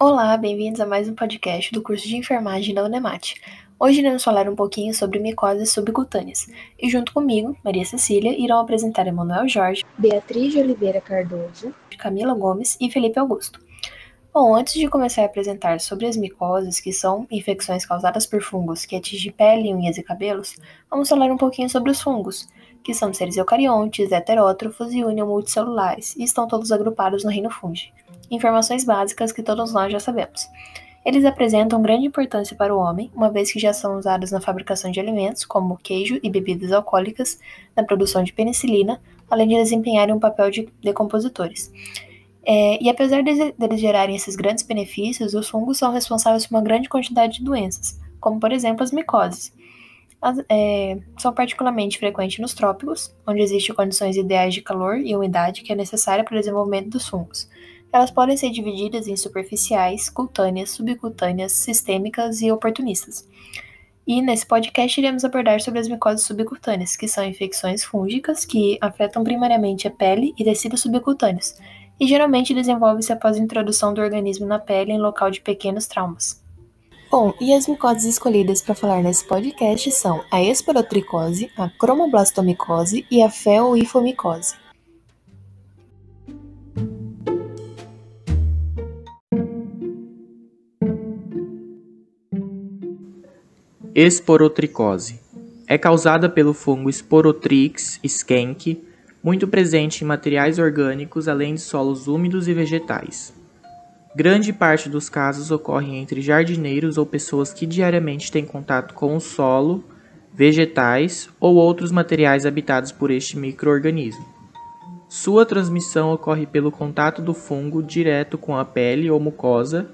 Olá, bem-vindos a mais um podcast do curso de enfermagem da Unemat. Hoje iremos falar um pouquinho sobre micoses subcutâneas e junto comigo, Maria Cecília, irão apresentar Emanuel Jorge, Beatriz de Oliveira Cardoso, Camila Gomes e Felipe Augusto. Bom, antes de começar a apresentar sobre as micoses, que são infecções causadas por fungos que atingem pele, unhas e cabelos, vamos falar um pouquinho sobre os fungos, que são seres eucariontes, heterótrofos e unimulticelulares, e estão todos agrupados no reino fungi. Informações básicas que todos nós já sabemos. Eles apresentam grande importância para o homem, uma vez que já são usados na fabricação de alimentos, como queijo e bebidas alcoólicas, na produção de penicilina, além de desempenharem um papel de decompositores. É, e apesar de, eles gerarem esses grandes benefícios, os fungos são responsáveis por uma grande quantidade de doenças, como por exemplo as micoses. As, é, são particularmente frequentes nos trópicos, onde existem condições ideais de calor e umidade que é necessária para o desenvolvimento dos fungos. Elas podem ser divididas em superficiais, cutâneas, subcutâneas, sistêmicas e oportunistas. E nesse podcast iremos abordar sobre as micoses subcutâneas, que são infecções fúngicas que afetam primariamente a pele e tecidos subcutâneos, e geralmente desenvolve-se após a introdução do organismo na pele em local de pequenos traumas. Bom, e as micoses escolhidas para falar nesse podcast são a esporotricose, a cromoblastomicose e a feoifomicose. Esporotricose. É causada pelo fungo Sporotrix skenk, muito presente em materiais orgânicos além de solos úmidos e vegetais. Grande parte dos casos ocorre entre jardineiros ou pessoas que diariamente têm contato com o solo, vegetais ou outros materiais habitados por este microorganismo. Sua transmissão ocorre pelo contato do fungo direto com a pele ou mucosa,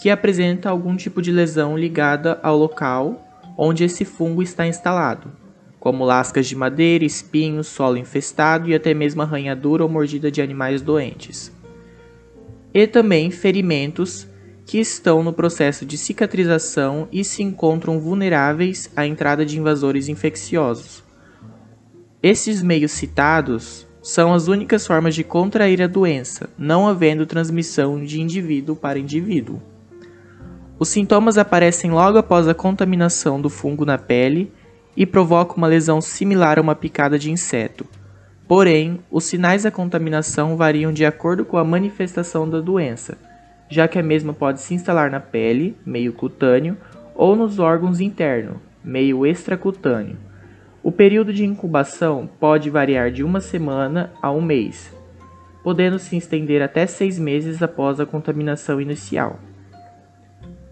que apresenta algum tipo de lesão ligada ao local onde esse fungo está instalado, como lascas de madeira, espinhos, solo infestado e até mesmo arranhadura ou mordida de animais doentes. E também ferimentos que estão no processo de cicatrização e se encontram vulneráveis à entrada de invasores infecciosos. Esses meios citados são as únicas formas de contrair a doença, não havendo transmissão de indivíduo para indivíduo. Os sintomas aparecem logo após a contaminação do fungo na pele e provocam uma lesão similar a uma picada de inseto. Porém, os sinais da contaminação variam de acordo com a manifestação da doença, já que a mesma pode se instalar na pele, meio cutâneo, ou nos órgãos internos, meio extracutâneo. O período de incubação pode variar de uma semana a um mês, podendo se estender até seis meses após a contaminação inicial.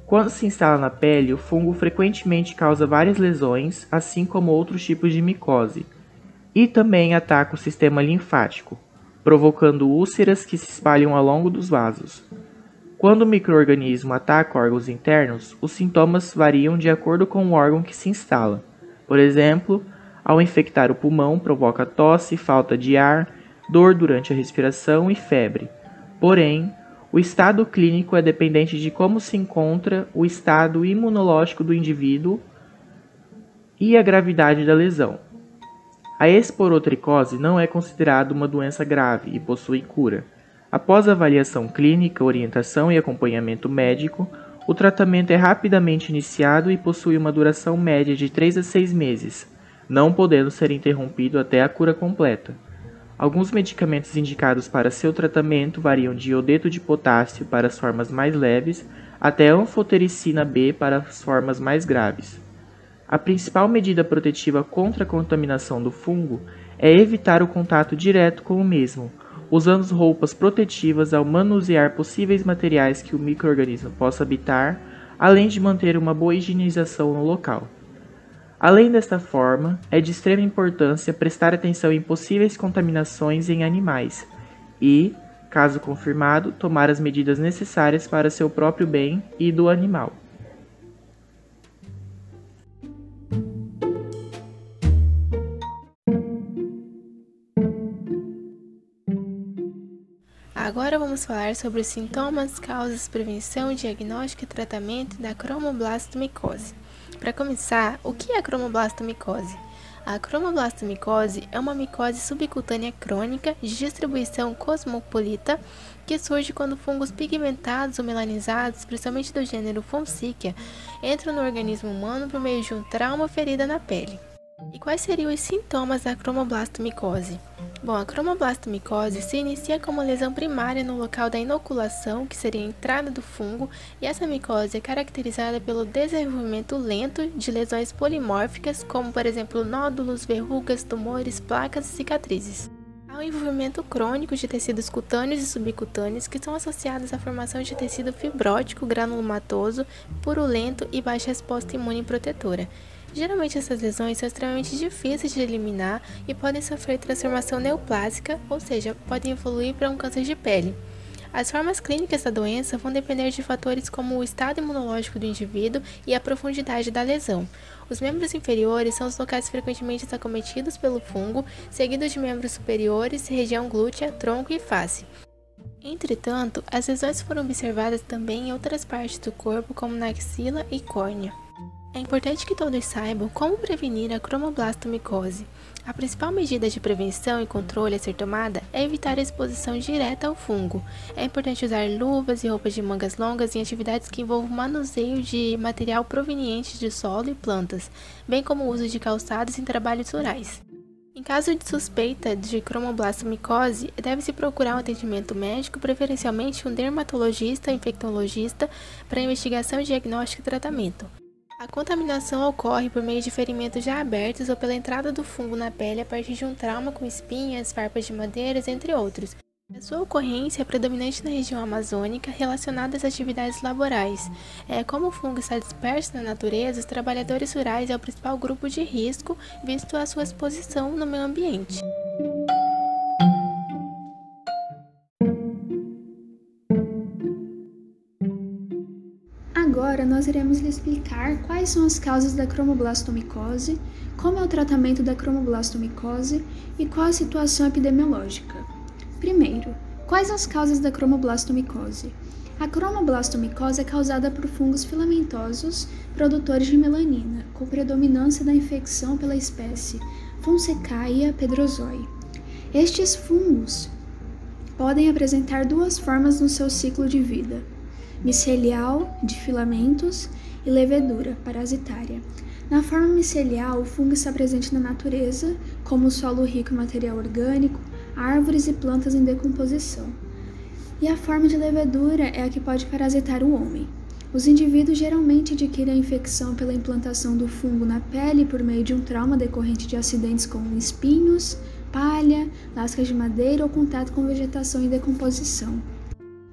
Quando se instala na pele, o fungo frequentemente causa várias lesões, assim como outros tipos de micose, e também ataca o sistema linfático, provocando úlceras que se espalham ao longo dos vasos. Quando o microorganismo ataca órgãos internos, os sintomas variam de acordo com o órgão que se instala. Por exemplo, ao infectar o pulmão, provoca tosse, falta de ar, dor durante a respiração e febre. Porém, o estado clínico é dependente de como se encontra o estado imunológico do indivíduo e a gravidade da lesão. A esporotricose não é considerada uma doença grave e possui cura. Após avaliação clínica, orientação e acompanhamento médico, o tratamento é rapidamente iniciado e possui uma duração média de 3 a 6 meses, não podendo ser interrompido até a cura completa. Alguns medicamentos indicados para seu tratamento variam de iodeto de potássio para as formas mais leves até anfotericina B para as formas mais graves. A principal medida protetiva contra a contaminação do fungo é evitar o contato direto com o mesmo, usando roupas protetivas ao manusear possíveis materiais que o microorganismo possa habitar, além de manter uma boa higienização no local. Além desta forma, é de extrema importância prestar atenção em possíveis contaminações em animais e, caso confirmado, tomar as medidas necessárias para seu próprio bem e do animal. Agora vamos falar sobre os sintomas, causas, prevenção, diagnóstico e tratamento da cromoblastomicose. Para começar, o que é a cromoblastomicose? A cromoblastomicose é uma micose subcutânea crônica de distribuição cosmopolita que surge quando fungos pigmentados ou melanizados, principalmente do gênero Fonseca, entram no organismo humano por meio de um trauma ferida na pele. E quais seriam os sintomas da cromoblastomicose? Bom, a cromoblastomicose se inicia como lesão primária no local da inoculação, que seria a entrada do fungo, e essa micose é caracterizada pelo desenvolvimento lento de lesões polimórficas, como por exemplo nódulos, verrugas, tumores, placas e cicatrizes. Há um envolvimento crônico de tecidos cutâneos e subcutâneos que são associados à formação de tecido fibrótico granulomatoso, purulento e baixa resposta imune protetora. Geralmente essas lesões são extremamente difíceis de eliminar e podem sofrer transformação neoplásica, ou seja, podem evoluir para um câncer de pele. As formas clínicas da doença vão depender de fatores como o estado imunológico do indivíduo e a profundidade da lesão. Os membros inferiores são os locais frequentemente acometidos pelo fungo, seguidos de membros superiores, região glútea, tronco e face. Entretanto, as lesões foram observadas também em outras partes do corpo, como na axila e córnea. É importante que todos saibam como prevenir a cromoblastomicose. A principal medida de prevenção e controle a ser tomada é evitar a exposição direta ao fungo. É importante usar luvas e roupas de mangas longas em atividades que envolvam manuseio de material proveniente de solo e plantas, bem como o uso de calçados em trabalhos rurais. Em caso de suspeita de cromoblastomicose, deve-se procurar um atendimento médico, preferencialmente um dermatologista ou infectologista, para investigação, diagnóstico e tratamento. A contaminação ocorre por meio de ferimentos já abertos ou pela entrada do fungo na pele a partir de um trauma com espinhas, farpas de madeiras, entre outros. A sua ocorrência é predominante na região amazônica relacionada às atividades laborais. É, como o fungo está disperso na natureza, os trabalhadores rurais é o principal grupo de risco, visto a sua exposição no meio ambiente. Agora nós iremos lhe explicar quais são as causas da cromoblastomicose, como é o tratamento da cromoblastomicose e qual a situação epidemiológica. Primeiro, quais as causas da cromoblastomicose? A cromoblastomicose é causada por fungos filamentosos produtores de melanina, com predominância da infecção pela espécie Fonsecaia pedrozoi. Estes fungos podem apresentar duas formas no seu ciclo de vida micelial, de filamentos, e levedura, parasitária. Na forma micelial, o fungo está presente na natureza, como solo rico em material orgânico, árvores e plantas em decomposição. E a forma de levedura é a que pode parasitar o homem. Os indivíduos geralmente adquirem a infecção pela implantação do fungo na pele por meio de um trauma decorrente de acidentes como espinhos, palha, lascas de madeira ou contato com vegetação em decomposição.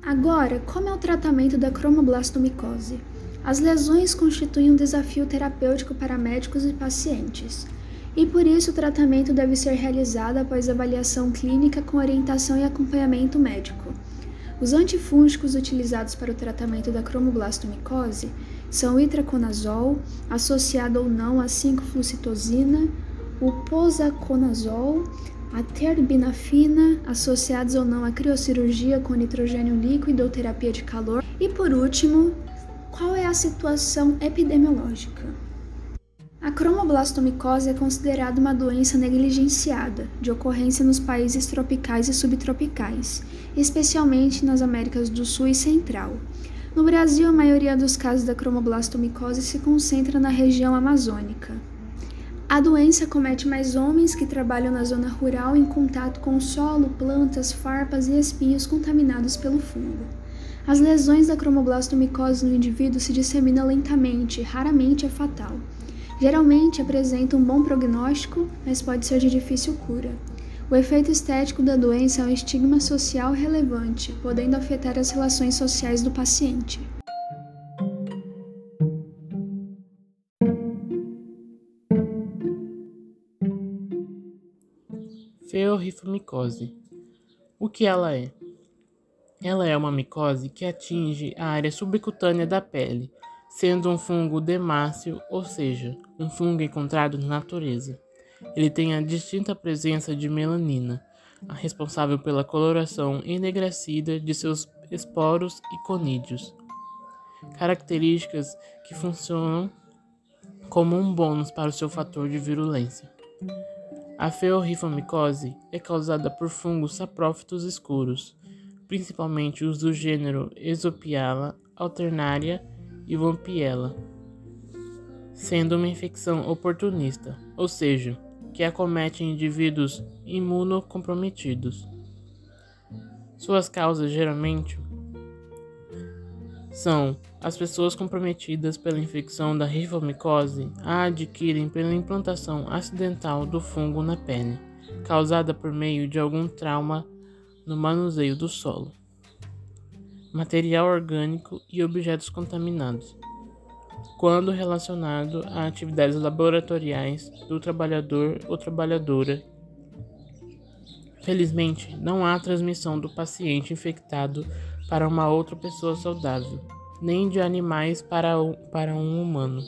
Agora, como é o tratamento da cromoblastomicose? As lesões constituem um desafio terapêutico para médicos e pacientes, e por isso o tratamento deve ser realizado após avaliação clínica com orientação e acompanhamento médico. Os antifúngicos utilizados para o tratamento da cromoblastomicose são o itraconazol, associado ou não a 5-flucitosina, o posaconazol, a terbinafina, associados ou não à criocirurgia com nitrogênio líquido ou terapia de calor. E por último, qual é a situação epidemiológica? A cromoblastomicose é considerada uma doença negligenciada, de ocorrência nos países tropicais e subtropicais, especialmente nas Américas do Sul e Central. No Brasil, a maioria dos casos da cromoblastomicose se concentra na região amazônica. A doença comete mais homens que trabalham na zona rural em contato com solo, plantas, farpas e espinhos contaminados pelo fungo. As lesões da cromoblastomicose no indivíduo se disseminam lentamente, raramente é fatal. Geralmente apresenta um bom prognóstico, mas pode ser de difícil cura. O efeito estético da doença é um estigma social relevante, podendo afetar as relações sociais do paciente. Feorrifomicose. O que ela é? Ela é uma micose que atinge a área subcutânea da pele, sendo um fungo demácio, ou seja, um fungo encontrado na natureza. Ele tem a distinta presença de melanina, a responsável pela coloração enegrecida de seus esporos e conídeos, características que funcionam como um bônus para o seu fator de virulência. A feorrifomicose é causada por fungos saprófitos escuros, principalmente os do gênero Esopiala, Alternaria e Vampiella, sendo uma infecção oportunista, ou seja, que acomete indivíduos imunocomprometidos. Suas causas geralmente são as pessoas comprometidas pela infecção da rifomicose a adquirem pela implantação acidental do fungo na pele, causada por meio de algum trauma no manuseio do solo, material orgânico e objetos contaminados, quando relacionado a atividades laboratoriais do trabalhador ou trabalhadora. Felizmente, não há transmissão do paciente infectado para uma outra pessoa saudável, nem de animais para, para um humano,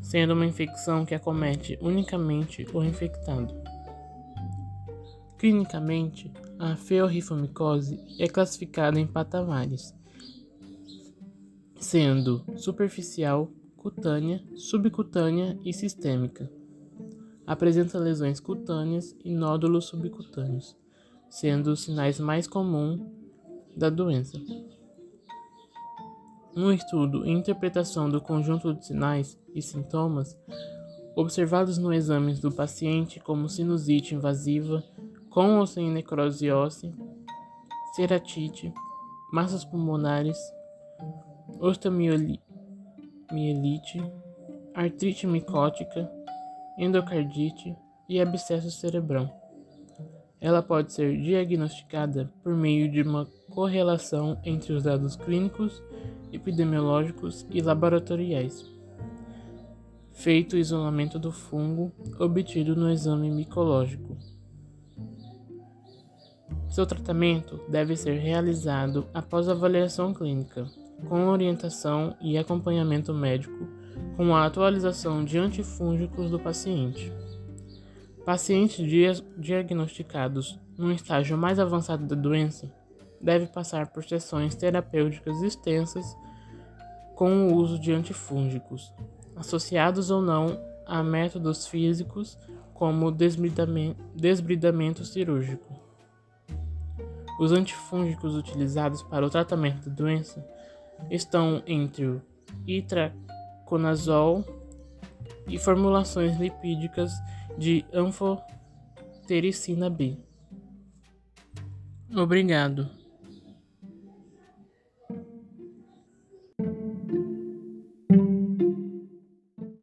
sendo uma infecção que acomete unicamente o infectado. Clinicamente, a feorrifomicose é classificada em patamares, sendo superficial, cutânea, subcutânea e sistêmica. Apresenta lesões cutâneas e nódulos subcutâneos, sendo os sinais mais comuns da doença. Um estudo e interpretação do conjunto de sinais e sintomas observados no exame do paciente, como sinusite invasiva, com ou sem necrose óssea, ceratite, massas pulmonares, osteomielite, artrite micótica, endocardite e abscesso cerebral. Ela pode ser diagnosticada por meio de uma correlação entre os dados clínicos, epidemiológicos e laboratoriais. Feito o isolamento do fungo obtido no exame micológico. Seu tratamento deve ser realizado após avaliação clínica, com orientação e acompanhamento médico, com a atualização de antifúngicos do paciente. Pacientes diagnosticados num estágio mais avançado da doença devem passar por sessões terapêuticas extensas com o uso de antifúngicos, associados ou não a métodos físicos como desbridamento cirúrgico. Os antifúngicos utilizados para o tratamento da doença estão entre o itraconazol e formulações lipídicas de anfotericina B. Obrigado.